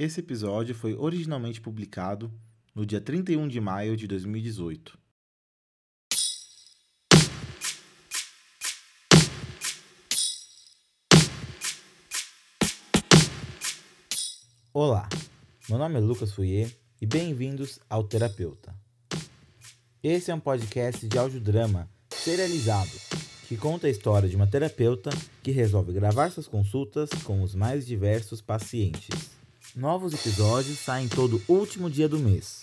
Esse episódio foi originalmente publicado no dia 31 de maio de 2018. Olá, meu nome é Lucas Fouier e bem-vindos ao Terapeuta. Esse é um podcast de audiodrama serializado que conta a história de uma terapeuta que resolve gravar suas consultas com os mais diversos pacientes. Novos episódios saem todo último dia do mês.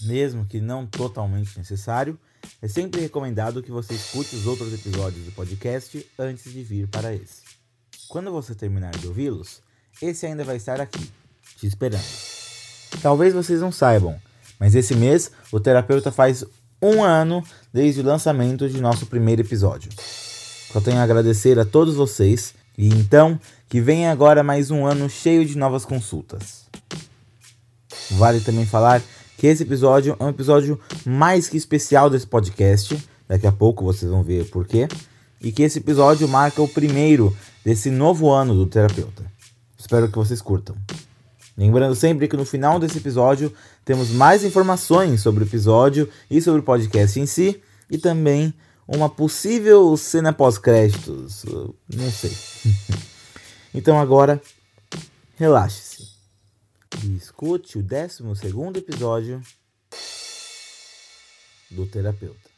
Mesmo que não totalmente necessário, é sempre recomendado que você escute os outros episódios do podcast antes de vir para esse. Quando você terminar de ouvi-los, esse ainda vai estar aqui, te esperando. Talvez vocês não saibam, mas esse mês o terapeuta faz um ano desde o lançamento de nosso primeiro episódio. Só tenho a agradecer a todos vocês e então que venha agora mais um ano cheio de novas consultas. Vale também falar que esse episódio é um episódio mais que especial desse podcast, daqui a pouco vocês vão ver por quê, e que esse episódio marca o primeiro desse novo ano do terapeuta. Espero que vocês curtam. Lembrando sempre que no final desse episódio temos mais informações sobre o episódio e sobre o podcast em si, e também uma possível cena pós-créditos. Não sei. então agora, relaxe-se e escute o 12 episódio do Terapeuta.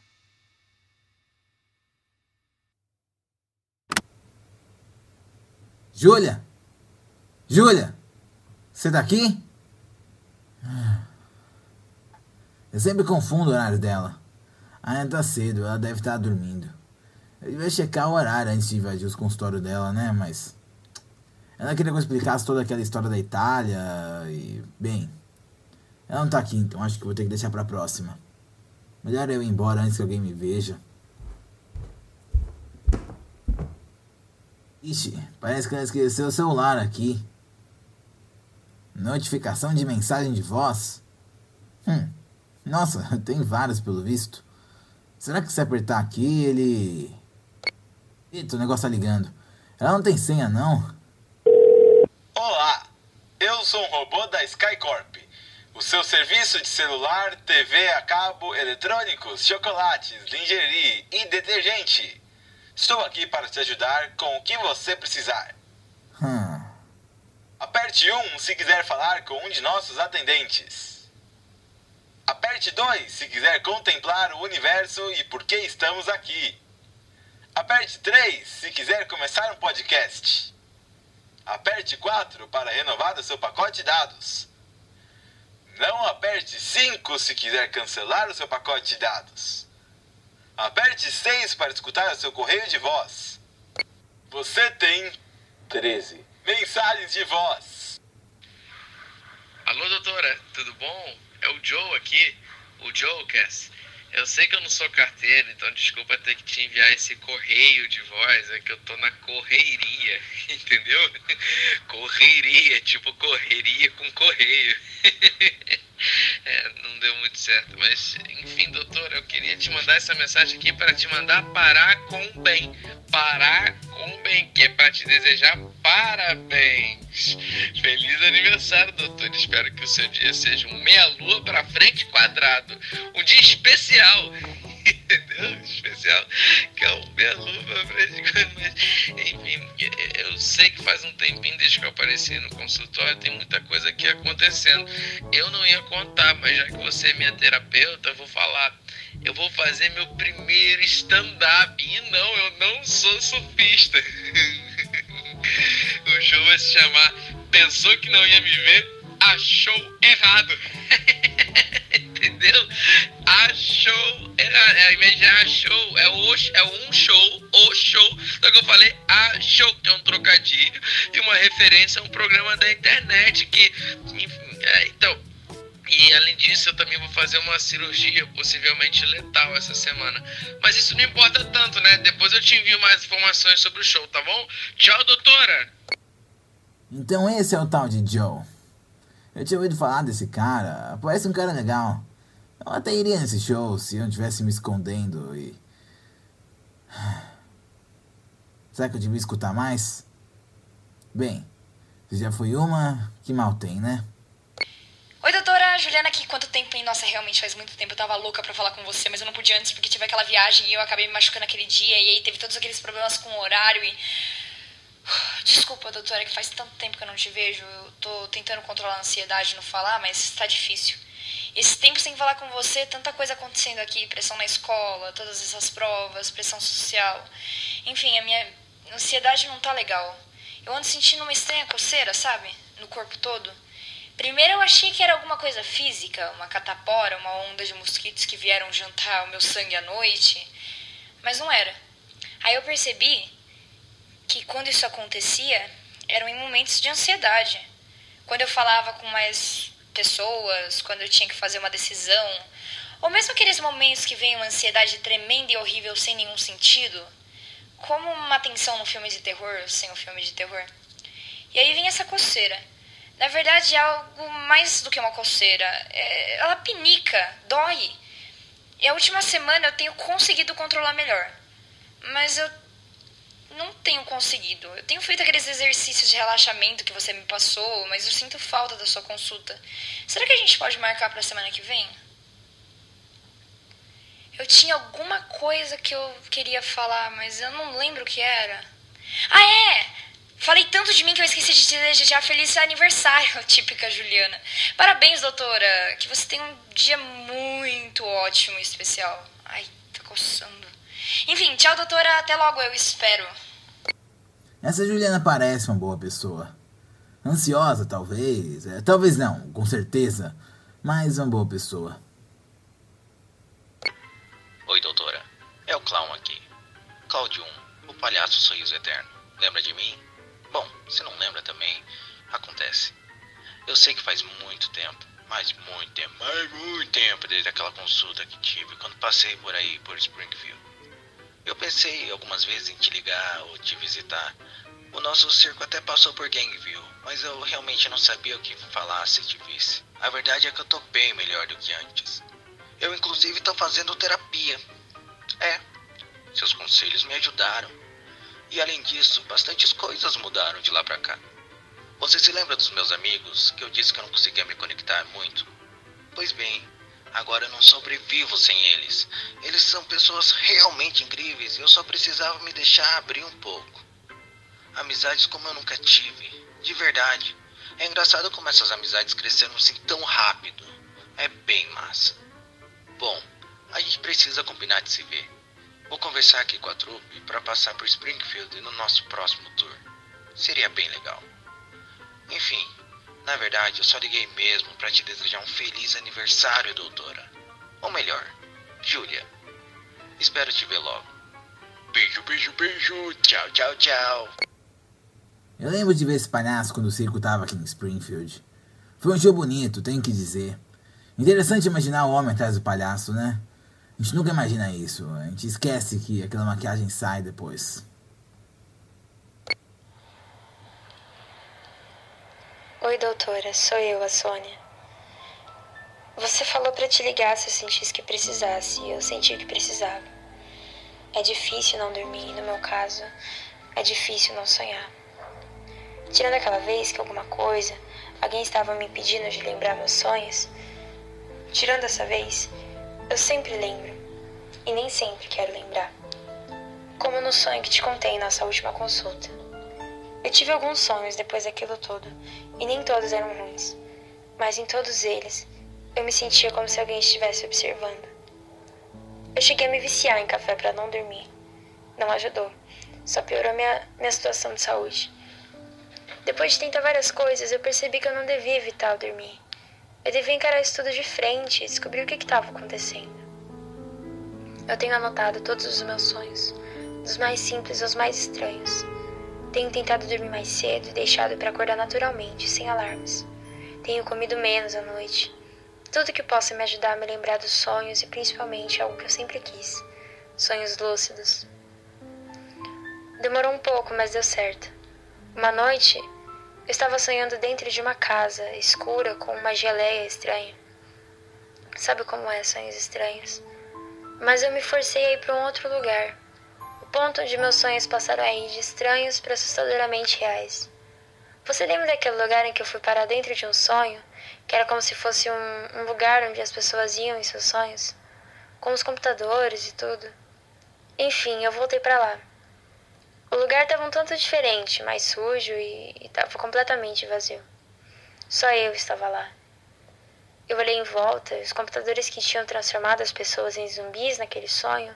Júlia! Júlia! Você daqui? Eu sempre confundo o horário dela. Ainda tá cedo, ela deve estar dormindo. Eu devia checar o horário antes de invadir os consultórios dela, né? Mas. Ela queria que eu explicasse toda aquela história da Itália e. Bem. Ela não tá aqui, então acho que vou ter que deixar pra próxima. Melhor eu ir embora antes que alguém me veja. Ixi, parece que ela esqueceu o celular aqui. Notificação de mensagem de voz? Hum, nossa, tem vários pelo visto. Será que se apertar aqui ele. Eita, o negócio tá ligando. Ela não tem senha, não? Olá, eu sou um robô da Skycorp. O seu serviço de celular, TV a cabo, eletrônicos, chocolates, lingerie e detergente. Estou aqui para te ajudar com o que você precisar. Hum. Aperte 1 se quiser falar com um de nossos atendentes. Aperte 2 se quiser contemplar o universo e por que estamos aqui. Aperte 3 se quiser começar um podcast. Aperte 4 para renovar o seu pacote de dados. Não aperte 5 se quiser cancelar o seu pacote de dados. Aperte 6 para escutar o seu correio de voz. Você tem 13 mensagens de voz. Alô, doutora, tudo bom? É o Joe aqui, o Joe Cass. Eu sei que eu não sou carteiro, então desculpa ter que te enviar esse correio de voz, é que eu tô na correria, entendeu? Correria, tipo correria com correio. É, não deu muito certo, mas enfim, doutor, eu queria te mandar essa mensagem aqui para te mandar parar com bem. Parar com bem, que é para te desejar parabéns. Feliz aniversário, doutor. Espero que o seu dia seja um meia-lua para frente quadrado. Um dia especial. Entendeu? Especial. Que é quadrado. Mas, enfim, eu sei que faz um tempinho desde que eu apareci no consultório, tem muita coisa aqui acontecendo. Eu não ia contar, mas já que você é minha terapeuta, eu vou falar. Eu vou fazer meu primeiro stand-up. E não, eu não sou surfista. o show vai se chamar Pensou que não ia me ver? Achou errado. ao invés de achou, é, o, é um show, o show. Só que eu falei achou, que é um trocadilho e uma referência a um programa da internet que. Enfim, é, então. E além disso, eu também vou fazer uma cirurgia possivelmente letal essa semana. Mas isso não importa tanto, né? Depois eu te envio mais informações sobre o show, tá bom? Tchau, doutora! Então esse é o tal de Joe. Eu tinha ouvido falar desse cara. Parece um cara legal. Eu até iria nesse show se eu não estivesse me escondendo e. Será que eu devia escutar mais? Bem, Se já foi uma, que mal tem, né? Oi, doutora Juliana aqui. Quanto tempo, hein? Nossa, realmente faz muito tempo. Eu tava louca pra falar com você, mas eu não podia antes porque tive aquela viagem e eu acabei me machucando aquele dia. E aí teve todos aqueles problemas com o horário e. Desculpa, doutora, que faz tanto tempo que eu não te vejo. Eu tô tentando controlar a ansiedade não falar, mas tá difícil. Esse tempo sem falar com você, tanta coisa acontecendo aqui, pressão na escola, todas essas provas, pressão social. Enfim, a minha ansiedade não tá legal. Eu ando sentindo uma estranha coceira, sabe? No corpo todo. Primeiro eu achei que era alguma coisa física, uma catapora, uma onda de mosquitos que vieram jantar o meu sangue à noite. Mas não era. Aí eu percebi que quando isso acontecia, eram em momentos de ansiedade. Quando eu falava com mais pessoas, quando eu tinha que fazer uma decisão, ou mesmo aqueles momentos que vem uma ansiedade tremenda e horrível sem nenhum sentido, como uma tensão no filme de terror, sem o filme de terror. E aí vem essa coceira. Na verdade, é algo mais do que uma coceira. É, ela pinica, dói. E a última semana eu tenho conseguido controlar melhor. Mas eu não tenho conseguido. Eu tenho feito aqueles exercícios de relaxamento que você me passou, mas eu sinto falta da sua consulta. Será que a gente pode marcar para semana que vem? Eu tinha alguma coisa que eu queria falar, mas eu não lembro o que era. Ah, é! Falei tanto de mim que eu esqueci de te desejar feliz aniversário, típica Juliana. Parabéns, doutora. Que você tenha um dia muito ótimo e especial. Ai, tá coçando. Enfim, tchau, doutora. Até logo, eu espero. Essa Juliana parece uma boa pessoa. Ansiosa, talvez. É, talvez não, com certeza. Mas uma boa pessoa. Oi, doutora. É o clown aqui. Cláudio 1, o palhaço sorriso eterno. Lembra de mim? Bom, se não lembra também, acontece. Eu sei que faz muito tempo, mas muito tempo, mas muito tempo desde aquela consulta que tive quando passei por aí, por Springfield. Eu pensei algumas vezes em te ligar ou te visitar. O nosso circo até passou por Gangville, mas eu realmente não sabia o que falar se te visse. A verdade é que eu tô bem melhor do que antes. Eu inclusive tô fazendo terapia. É, seus conselhos me ajudaram. E além disso, bastantes coisas mudaram de lá pra cá. Você se lembra dos meus amigos que eu disse que eu não conseguia me conectar muito? Pois bem, agora eu não sobrevivo sem eles. Eles são pessoas realmente incríveis e eu só precisava me deixar abrir um pouco. Amizades como eu nunca tive, de verdade. É engraçado como essas amizades cresceram assim tão rápido. É bem massa. Bom, a gente precisa combinar de se ver. Vou conversar aqui com a trupe para passar por Springfield no nosso próximo tour. Seria bem legal. Enfim, na verdade, eu só liguei mesmo para te desejar um feliz aniversário, doutora. Ou melhor, Júlia. Espero te ver logo. Beijo, beijo, beijo. Tchau, tchau, tchau. Eu lembro de ver esse palhaço quando o circo tava aqui em Springfield. Foi um show bonito, tenho que dizer. Interessante imaginar o homem atrás do palhaço, né? A gente nunca imagina isso. A gente esquece que aquela maquiagem sai depois. Oi, doutora, sou eu, a Sônia. Você falou para te ligar se eu sentisse que precisasse, e eu senti que precisava. É difícil não dormir, no meu caso, é difícil não sonhar. Tirando aquela vez que alguma coisa, alguém estava me impedindo de lembrar meus sonhos, tirando essa vez, eu sempre lembro, e nem sempre quero lembrar. Como no sonho que te contei em nossa última consulta. Eu tive alguns sonhos depois daquilo todo, e nem todos eram ruins, mas em todos eles eu me sentia como se alguém estivesse observando. Eu cheguei a me viciar em café para não dormir. Não ajudou, só piorou minha, minha situação de saúde. Depois de tentar várias coisas, eu percebi que eu não devia evitar dormir. Eu devia encarar isso tudo de frente e descobrir o que estava acontecendo. Eu tenho anotado todos os meus sonhos, dos mais simples aos mais estranhos. Tenho tentado dormir mais cedo e deixado para acordar naturalmente, sem alarmes. Tenho comido menos à noite. Tudo que possa me ajudar a me lembrar dos sonhos e principalmente algo que eu sempre quis: sonhos lúcidos. Demorou um pouco, mas deu certo. Uma noite, eu estava sonhando dentro de uma casa escura com uma geleia estranha. Sabe como é sonhos estranhos? Mas eu me forcei a ir para um outro lugar. Ponto onde meus sonhos passaram a ir de estranhos para assustadoramente reais. Você lembra daquele lugar em que eu fui parar dentro de um sonho? Que era como se fosse um, um lugar onde as pessoas iam em seus sonhos? Com os computadores e tudo. Enfim, eu voltei para lá. O lugar estava um tanto diferente, mais sujo e estava completamente vazio. Só eu estava lá. Eu olhei em volta, os computadores que tinham transformado as pessoas em zumbis naquele sonho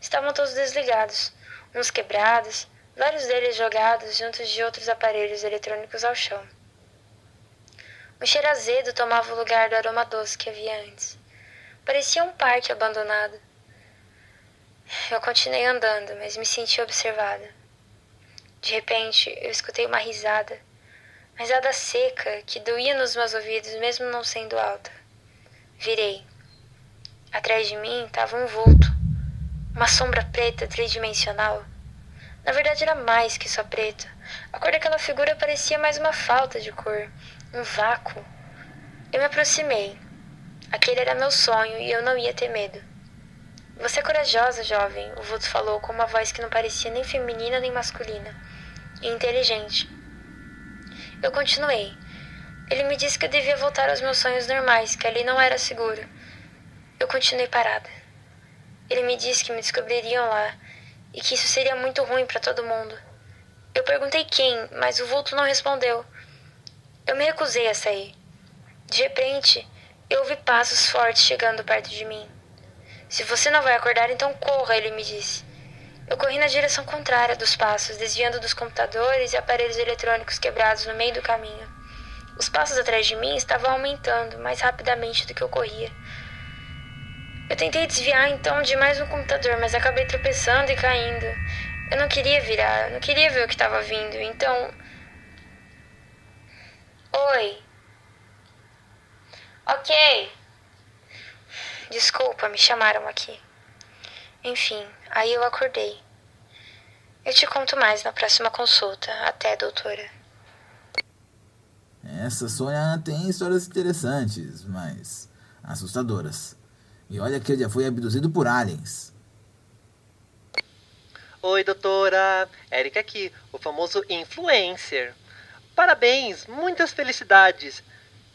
estavam todos desligados, uns quebrados, vários deles jogados juntos de outros aparelhos eletrônicos ao chão. Um cheiro azedo tomava o lugar do aroma doce que havia antes. Parecia um parque abandonado. Eu continuei andando, mas me senti observada. De repente, eu escutei uma risada, risada seca que doía nos meus ouvidos, mesmo não sendo alta. Virei. Atrás de mim estava um vulto, uma sombra preta tridimensional. Na verdade, era mais que só preto. A cor daquela figura parecia mais uma falta de cor, um vácuo. Eu me aproximei. Aquele era meu sonho e eu não ia ter medo. Você é corajosa, jovem, o vulto falou com uma voz que não parecia nem feminina nem masculina, e inteligente. Eu continuei. Ele me disse que eu devia voltar aos meus sonhos normais, que ali não era seguro. Eu continuei parada. Ele me disse que me descobririam lá e que isso seria muito ruim para todo mundo. Eu perguntei quem, mas o vulto não respondeu. Eu me recusei a sair. De repente, eu ouvi passos fortes chegando perto de mim. Se você não vai acordar, então corra, ele me disse. Eu corri na direção contrária dos passos, desviando dos computadores e aparelhos eletrônicos quebrados no meio do caminho. Os passos atrás de mim estavam aumentando mais rapidamente do que eu corria. Eu tentei desviar então de mais um computador, mas acabei tropeçando e caindo. Eu não queria virar, não queria ver o que estava vindo, então. Oi. Ok. Desculpa, me chamaram aqui. Enfim, aí eu acordei. Eu te conto mais na próxima consulta. Até, doutora. Essa Sônia tem histórias interessantes, mas assustadoras. E olha que eu já fui abduzido por aliens. Oi, doutora. Érica aqui, o famoso influencer. Parabéns, muitas felicidades.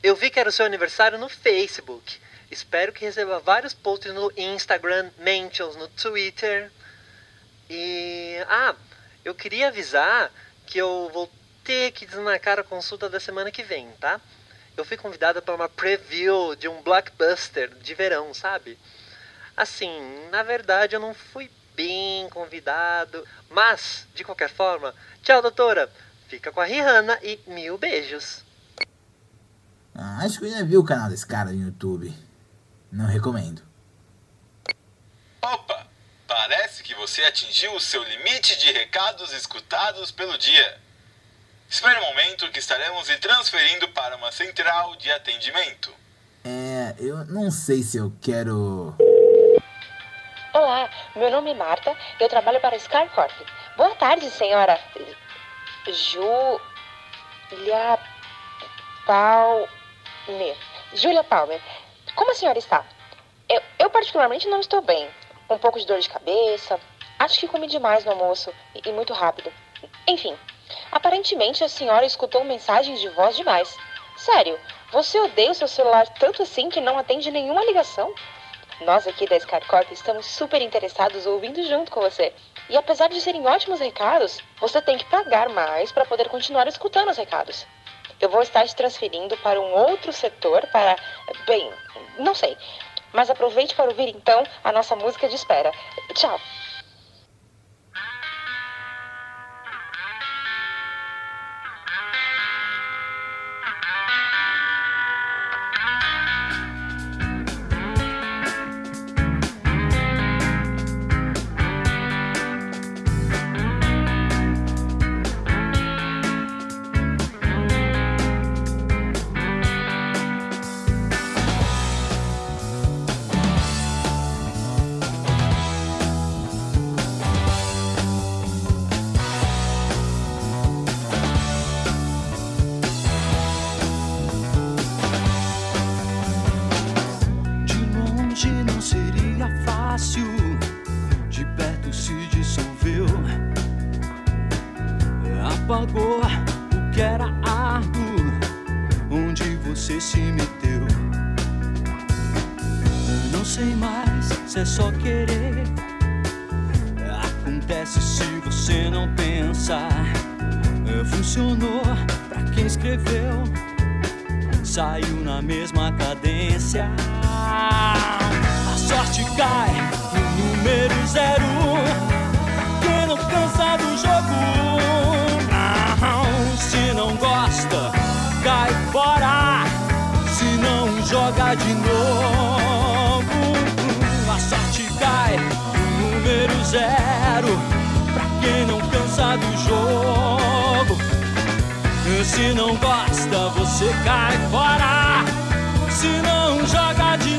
Eu vi que era o seu aniversário no Facebook. Espero que receba vários posts no Instagram, mentions no Twitter. E. Ah, eu queria avisar que eu vou ter que desmarcar a consulta da semana que vem, tá? Eu fui convidada para uma preview de um blockbuster de verão, sabe? Assim, na verdade eu não fui bem convidado, mas, de qualquer forma, tchau, doutora. Fica com a Rihanna e mil beijos. Ah, acho que eu já vi o canal desse cara no YouTube. Não recomendo. Opa! Parece que você atingiu o seu limite de recados escutados pelo dia. Espere um momento que estaremos lhe transferindo para uma central de atendimento. É, eu não sei se eu quero. Olá, meu nome é Marta eu trabalho para a Skycorp. Boa tarde, senhora. Julia Palmer. Julia Palmer, como a senhora está? Eu, eu particularmente não estou bem. Um pouco de dor de cabeça. Acho que comi demais no almoço e, e muito rápido. Enfim, Aparentemente a senhora escutou mensagens de voz demais. Sério, você odeia o seu celular tanto assim que não atende nenhuma ligação? Nós aqui da Skycorp estamos super interessados ouvindo junto com você. E apesar de serem ótimos recados, você tem que pagar mais para poder continuar escutando os recados. Eu vou estar te transferindo para um outro setor para. Bem, não sei. Mas aproveite para ouvir então a nossa música de espera. Tchau! Acontece se você não pensar. Funcionou pra quem escreveu. Saiu na mesma cadência. A sorte cai no número zero. Quem não cansa do jogo. Se não gosta, cai fora. Se não joga de novo. Zero. Pra quem não cansa do jogo. Se não gosta, você cai fora. Se não joga de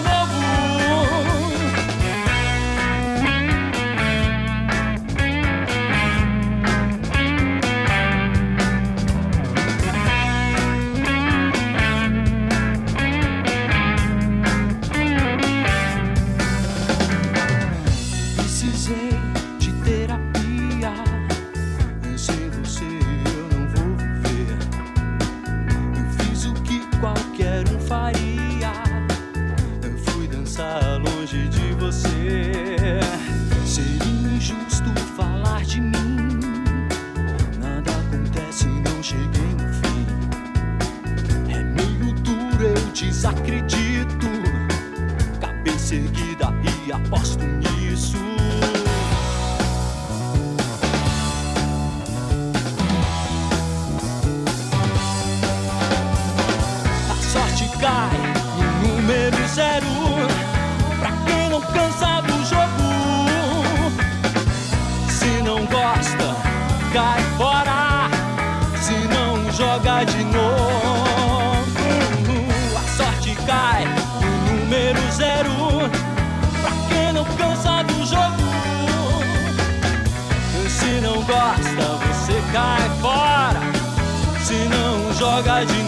joga de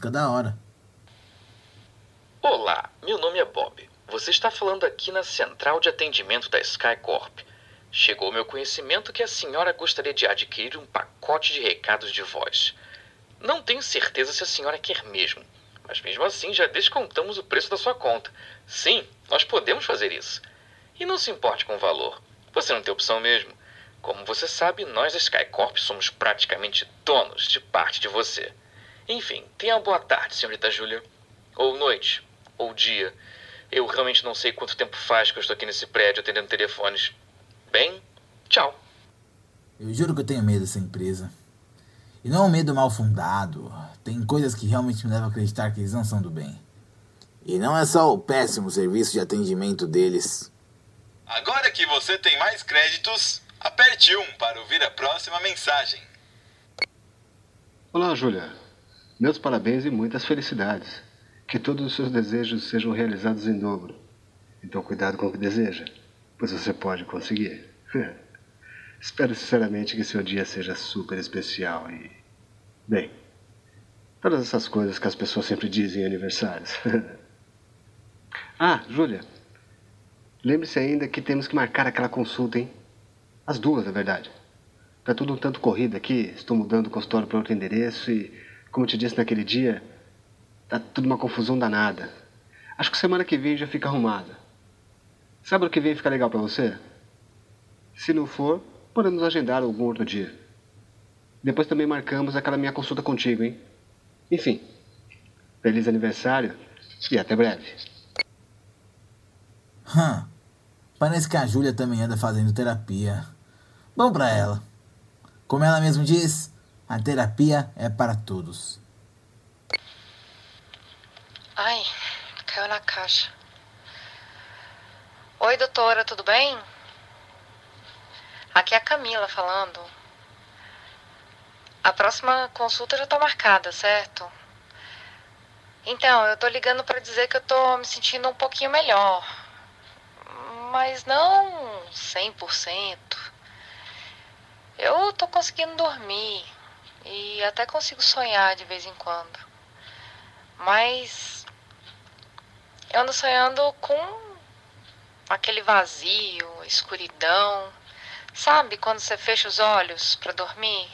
música da hora. Olá, meu nome é Bob. Você está falando aqui na central de atendimento da Skycorp. Chegou ao meu conhecimento que a senhora gostaria de adquirir um pacote de recados de voz. Não tenho certeza se a senhora quer mesmo, mas mesmo assim já descontamos o preço da sua conta. Sim, nós podemos fazer isso. E não se importe com o valor. Você não tem opção mesmo. Como você sabe, nós da Skycorp somos praticamente donos de parte de você. Enfim, tenha uma boa tarde, senhorita Júlia. Ou noite, ou dia. Eu realmente não sei quanto tempo faz que eu estou aqui nesse prédio atendendo telefones. Bem, tchau. Eu juro que eu tenho medo dessa empresa. E não é um medo mal fundado. Tem coisas que realmente me levam a acreditar que eles não são do bem. E não é só o péssimo serviço de atendimento deles. Agora que você tem mais créditos, aperte 1 para ouvir a próxima mensagem. Olá, Júlia. Meus parabéns e muitas felicidades. Que todos os seus desejos sejam realizados em dobro. Então cuidado com o que deseja, pois você pode conseguir. Espero sinceramente que seu dia seja super especial e. Bem, todas essas coisas que as pessoas sempre dizem em aniversários. ah, Júlia. Lembre-se ainda que temos que marcar aquela consulta, hein? As duas, na verdade. Tá tudo um tanto corrido aqui. Estou mudando o consultório para outro endereço e, como eu te disse naquele dia, tá tudo uma confusão danada. Acho que semana que vem já fica arrumada. Sábado que vem fica legal para você? Se não for, podemos agendar algum outro dia. Depois também marcamos aquela minha consulta contigo, hein? Enfim, feliz aniversário e até breve. Hum, parece que a Júlia também anda fazendo terapia. Bom pra ela. Como ela mesmo diz, a terapia é para todos. Ai, caiu na caixa. Oi, doutora, tudo bem? Aqui é a Camila falando. A próxima consulta já tá marcada, certo? Então, eu tô ligando para dizer que eu tô me sentindo um pouquinho melhor. Mas não 100%. Eu tô conseguindo dormir e até consigo sonhar de vez em quando. Mas eu ando sonhando com aquele vazio, escuridão. Sabe quando você fecha os olhos para dormir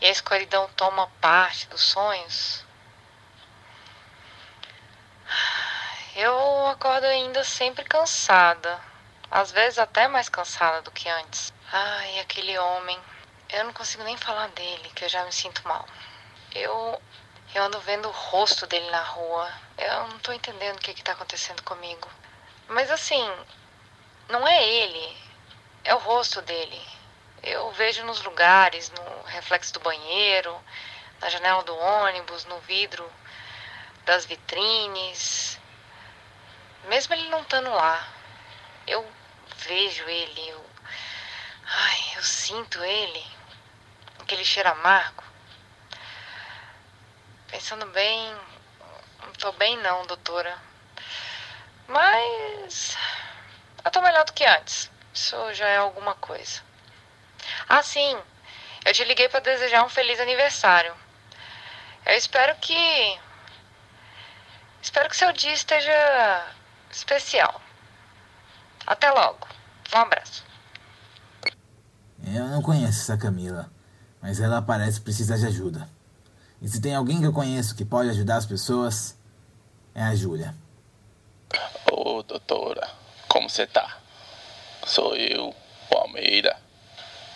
e a escuridão toma parte dos sonhos? Eu acordo ainda sempre cansada, às vezes até mais cansada do que antes. Ai, aquele homem. Eu não consigo nem falar dele, que eu já me sinto mal. Eu eu ando vendo o rosto dele na rua. Eu não tô entendendo o que que tá acontecendo comigo. Mas assim, não é ele, é o rosto dele. Eu vejo nos lugares, no reflexo do banheiro, na janela do ônibus, no vidro das vitrines. Mesmo ele não estando lá, eu vejo ele, eu, ai, eu sinto ele, aquele cheiro amargo. Pensando bem, não tô bem não, doutora. Mas eu tô melhor do que antes. Isso já é alguma coisa. Ah, sim. Eu te liguei para desejar um feliz aniversário. Eu espero que espero que seu dia esteja especial. Até logo. Um abraço. Eu não conheço essa Camila, mas ela parece precisar de ajuda. E se tem alguém que eu conheço que pode ajudar as pessoas, é a Júlia. Ô, oh, doutora, como você tá? Sou eu, o Almeida,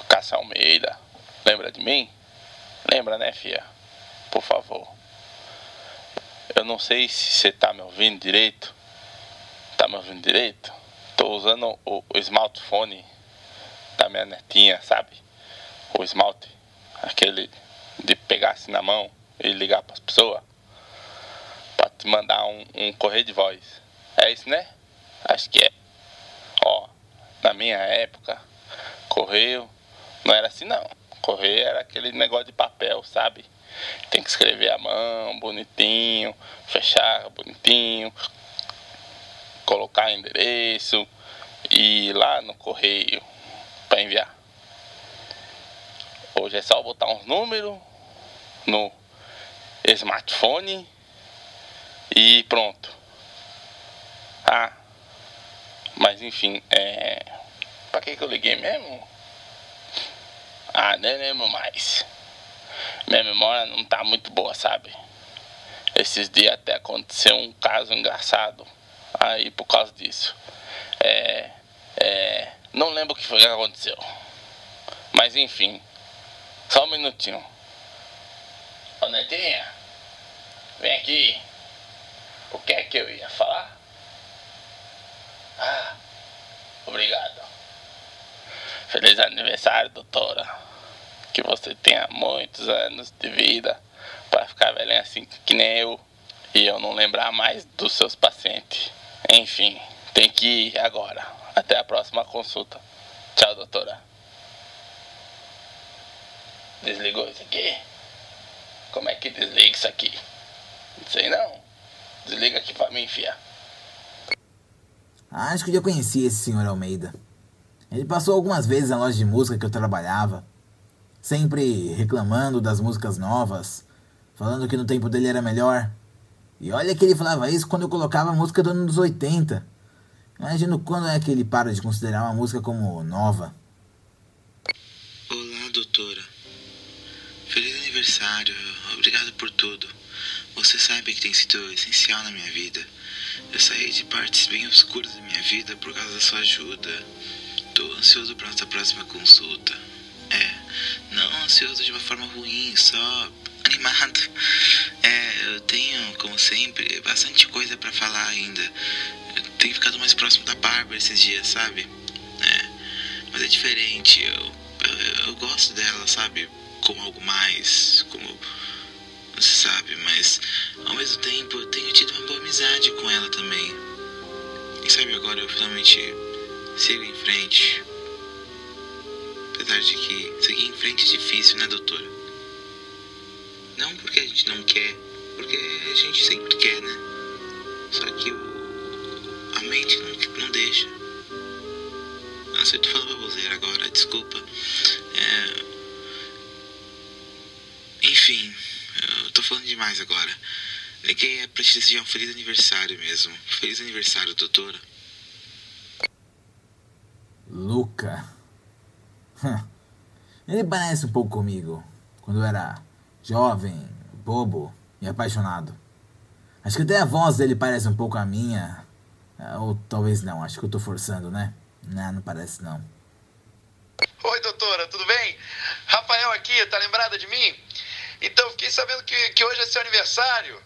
Cássio Almeida. Lembra de mim? Lembra, né, fia? Por favor. Eu não sei se você tá me ouvindo direito. Tá me ouvindo direito? Tô usando o, o smartphone da minha netinha, sabe? O esmalte, aquele de pegar assim na mão e ligar para as pessoas para te mandar um, um correio de voz. É isso, né? Acho que é. Ó, na minha época, correio não era assim não. Correio era aquele negócio de papel, sabe? Tem que escrever à mão, bonitinho, fechar bonitinho, colocar endereço e ir lá no correio para enviar. Hoje é só botar uns números no smartphone e pronto. Ah, mas enfim, é. Pra que, que eu liguei mesmo? Ah, nem lembro mais. Minha memória não tá muito boa, sabe? Esses dias até aconteceu um caso engraçado aí por causa disso. É. É. Não lembro o que foi que aconteceu. Mas enfim. Só um minutinho. Ô Netinha, vem aqui. O que é que eu ia falar? Ah, obrigado. Feliz aniversário, doutora. Que você tenha muitos anos de vida para ficar velhinha assim que nem eu e eu não lembrar mais dos seus pacientes. Enfim, tem que ir agora. Até a próxima consulta. Tchau, doutora. Desligou isso aqui? Como é que desliga isso aqui? Não sei não. Desliga aqui pra mim, fia. Acho que já conheci esse senhor Almeida. Ele passou algumas vezes na loja de música que eu trabalhava, sempre reclamando das músicas novas, falando que no tempo dele era melhor. E olha que ele falava isso quando eu colocava a música do ano dos 80. Imagino quando é que ele para de considerar uma música como nova. Olá, doutora. Aniversário. Obrigado por tudo. Você sabe que tem sido essencial na minha vida. Eu saí de partes bem obscuras da minha vida por causa da sua ajuda. Tô ansioso para nossa próxima consulta. É, não ansioso de uma forma ruim, só animado. É, eu tenho, como sempre, bastante coisa para falar ainda. Eu tenho ficado mais próximo da Bárbara esses dias, sabe? É, mas é diferente. Eu, eu, eu gosto dela, sabe? Como algo mais, como você sabe, mas ao mesmo tempo eu tenho tido uma boa amizade com ela também. E sabe, agora eu finalmente sigo em frente. Apesar de que seguir em frente é difícil, né, doutora? Não porque a gente não quer, porque a gente sempre quer, né? Só que o, a mente não, não deixa. Nossa, eu tô falando baboseira agora, desculpa. É, enfim, eu tô falando demais agora. Liguei é pra te desejar um feliz aniversário mesmo. Feliz aniversário, doutora. Luca. Ele parece um pouco comigo. Quando eu era jovem, bobo e apaixonado. Acho que até a voz dele parece um pouco a minha. Ou talvez não, acho que eu tô forçando, né? Não, não parece não. Oi, doutora, tudo bem? Rafael aqui, tá lembrada de mim? Então, fiquei sabendo que, que hoje é seu aniversário.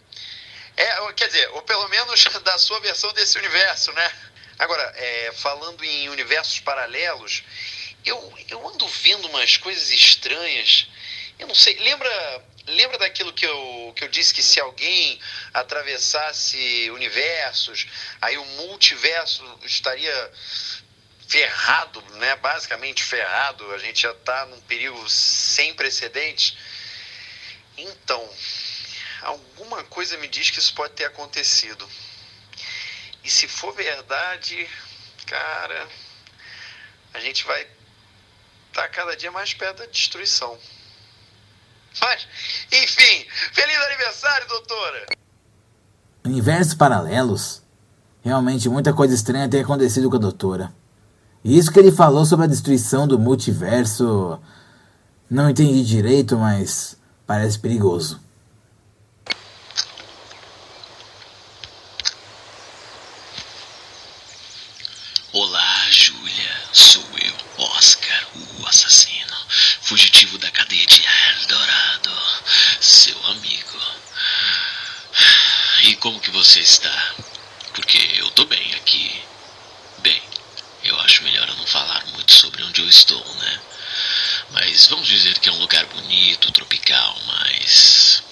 É, quer dizer, ou pelo menos da sua versão desse universo, né? Agora, é, falando em universos paralelos, eu, eu ando vendo umas coisas estranhas. Eu não sei, lembra, lembra daquilo que eu, que eu disse que se alguém atravessasse universos, aí o multiverso estaria ferrado, né? Basicamente ferrado, a gente já está num perigo sem precedentes. Então, alguma coisa me diz que isso pode ter acontecido. E se for verdade, cara, a gente vai estar tá cada dia mais perto da destruição. Mas, enfim, feliz aniversário, doutora! Universos paralelos? Realmente muita coisa estranha tem acontecido com a doutora. E isso que ele falou sobre a destruição do multiverso. Não entendi direito, mas parece perigoso. Olá, Júlia. Sou eu, Oscar, o assassino, fugitivo da cadeia de Eldorado, seu amigo. E como que você está? Porque eu tô bem aqui. Bem, eu acho melhor eu não falar muito sobre onde eu estou, né? Mas vamos dizer que é um lugar bonito, tropical, mas.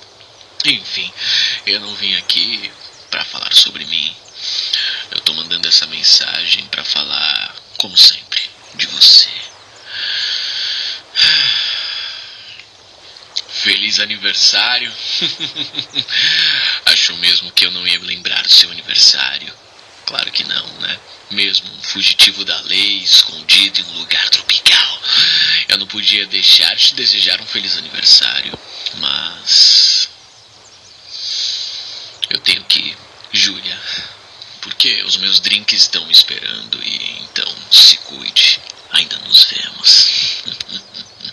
Enfim, eu não vim aqui para falar sobre mim. Eu tô mandando essa mensagem para falar, como sempre, de você. Feliz aniversário! Achou mesmo que eu não ia lembrar do seu aniversário? Claro que não, né? Mesmo um fugitivo da lei, escondido em um lugar tropical. Eu não podia deixar de te desejar um feliz aniversário. Mas. Eu tenho que ir, Júlia. Porque os meus drinks estão me esperando e então se cuide. Ainda nos vemos.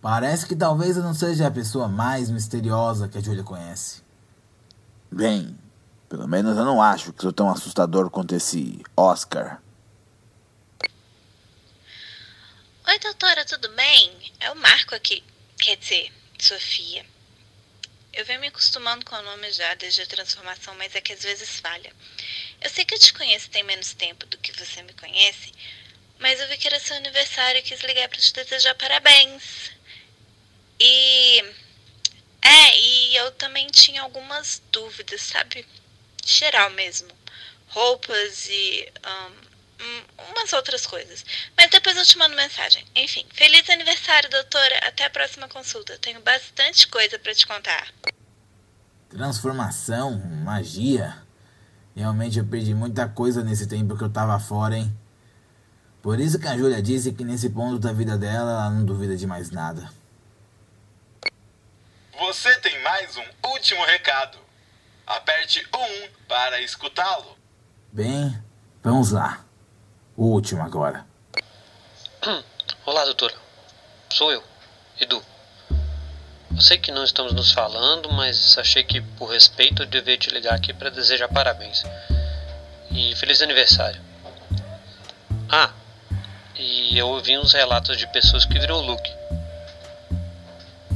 Parece que talvez eu não seja a pessoa mais misteriosa que a Julia conhece. Bem, pelo menos eu não acho que sou tão assustador quanto esse Oscar. Oi, doutora, tudo bem? É o Marco aqui. Quer dizer, Sofia. Eu venho me acostumando com o nome já desde a transformação, mas é que às vezes falha. Eu sei que eu te conheço tem menos tempo do que você me conhece, mas eu vi que era seu aniversário e quis ligar para te desejar parabéns. E. É, e eu também tinha algumas dúvidas, sabe? Geral mesmo. Roupas e. Um, umas outras coisas. Mas depois eu te mando mensagem. Enfim, feliz aniversário, doutora. Até a próxima consulta. Tenho bastante coisa para te contar. Transformação, magia. Realmente eu perdi muita coisa nesse tempo que eu tava fora, hein? Por isso que a Júlia disse que nesse ponto da vida dela ela não duvida de mais nada. Você tem mais um último recado. Aperte 1 para escutá-lo. Bem, vamos lá. O último agora. Olá, doutora. Sou eu, Edu. Eu sei que não estamos nos falando, mas achei que, por respeito, eu devia te ligar aqui para desejar parabéns. E feliz aniversário. Ah, e eu ouvi uns relatos de pessoas que viram o Luke.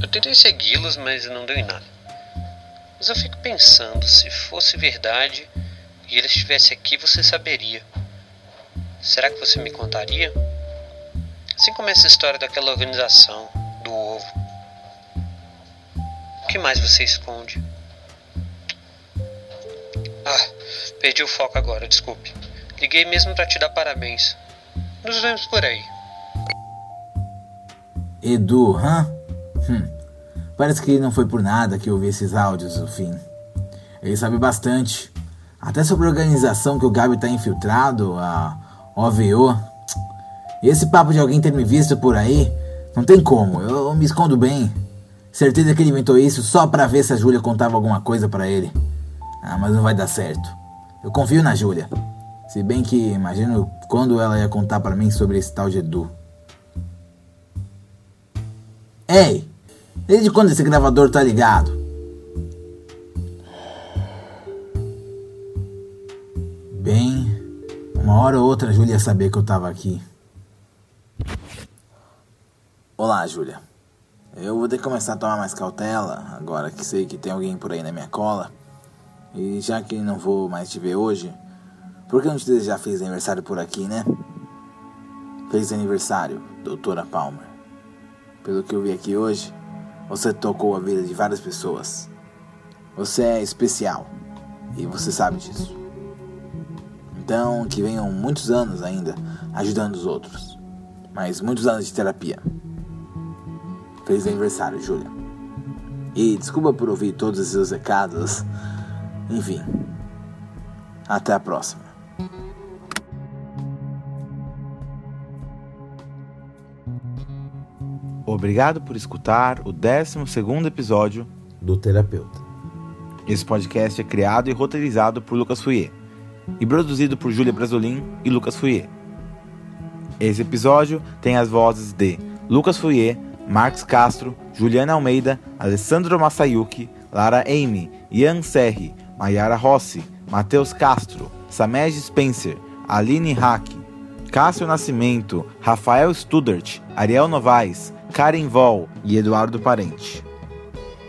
Eu tentei segui-los, mas não deu em nada. Mas eu fico pensando, se fosse verdade e ele estivesse aqui, você saberia. Será que você me contaria? Assim como essa história daquela organização, do ovo. O que mais você esconde? Ah, perdi o foco agora, desculpe. Liguei mesmo para te dar parabéns. Nos vemos por aí. Edu, hã? Hum. Parece que não foi por nada que eu vi esses áudios no fim. Ele sabe bastante. Até sobre a organização que o Gabi tá infiltrado, a OVO. Esse papo de alguém ter me visto por aí, não tem como, eu, eu me escondo bem. Certeza que ele inventou isso só pra ver se a Júlia contava alguma coisa para ele. Ah, mas não vai dar certo. Eu confio na Júlia. Se bem que imagino quando ela ia contar para mim sobre esse tal de Edu. Ei! Desde quando esse gravador tá ligado? Uma hora ou outra a Júlia ia saber que eu tava aqui. Olá, Júlia. Eu vou ter que começar a tomar mais cautela, agora que sei que tem alguém por aí na minha cola. E já que não vou mais te ver hoje, por que não te desejar feliz aniversário por aqui, né? Feliz aniversário, doutora Palmer. Pelo que eu vi aqui hoje, você tocou a vida de várias pessoas. Você é especial e você sabe disso. Então, que venham muitos anos ainda ajudando os outros. Mas muitos anos de terapia. Feliz aniversário, Júlia. E desculpa por ouvir todos os seus recados. Enfim. Até a próxima. Obrigado por escutar o 12 episódio do Terapeuta. Esse podcast é criado e roteirizado por Lucas Fouier e produzido por Júlia Brasolin e Lucas Fouier. Esse episódio tem as vozes de Lucas Fouier, Marcos Castro, Juliana Almeida, Alessandro Massayuki, Lara Amy, Ian Serri, Mayara Rossi, Matheus Castro, Samed Spencer, Aline Hack, Cássio Nascimento, Rafael Studart, Ariel Novaes, Karen Vol e Eduardo Parente.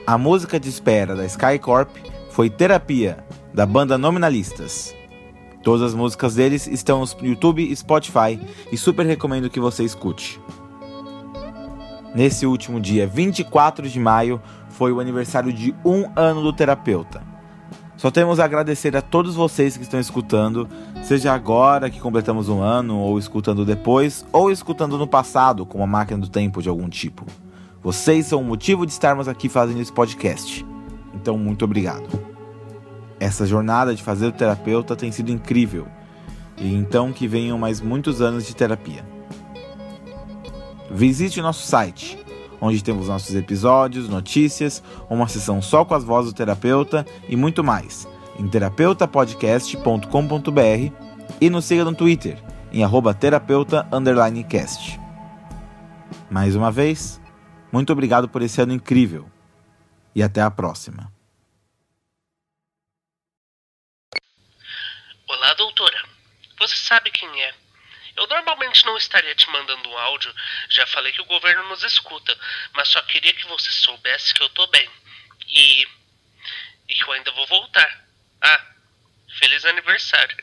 A música de espera da Skycorp foi Terapia, da banda Nominalistas. Todas as músicas deles estão no YouTube e Spotify e super recomendo que você escute. Nesse último dia 24 de maio foi o aniversário de um ano do terapeuta. Só temos a agradecer a todos vocês que estão escutando, seja agora que completamos um ano, ou escutando depois, ou escutando no passado, com uma máquina do tempo de algum tipo. Vocês são o motivo de estarmos aqui fazendo esse podcast. Então, muito obrigado. Essa jornada de fazer o terapeuta tem sido incrível. E então que venham mais muitos anos de terapia. Visite nosso site onde temos nossos episódios, notícias, uma sessão só com as vozes do terapeuta e muito mais, em terapeutapodcast.com.br e nos siga no Twitter, em terapeuta_cast. Mais uma vez, muito obrigado por esse ano incrível e até a próxima. Olá, doutora. Você sabe quem é? Eu normalmente não estaria te mandando um áudio, já falei que o governo nos escuta, mas só queria que você soubesse que eu tô bem. E. e que eu ainda vou voltar. Ah, feliz aniversário.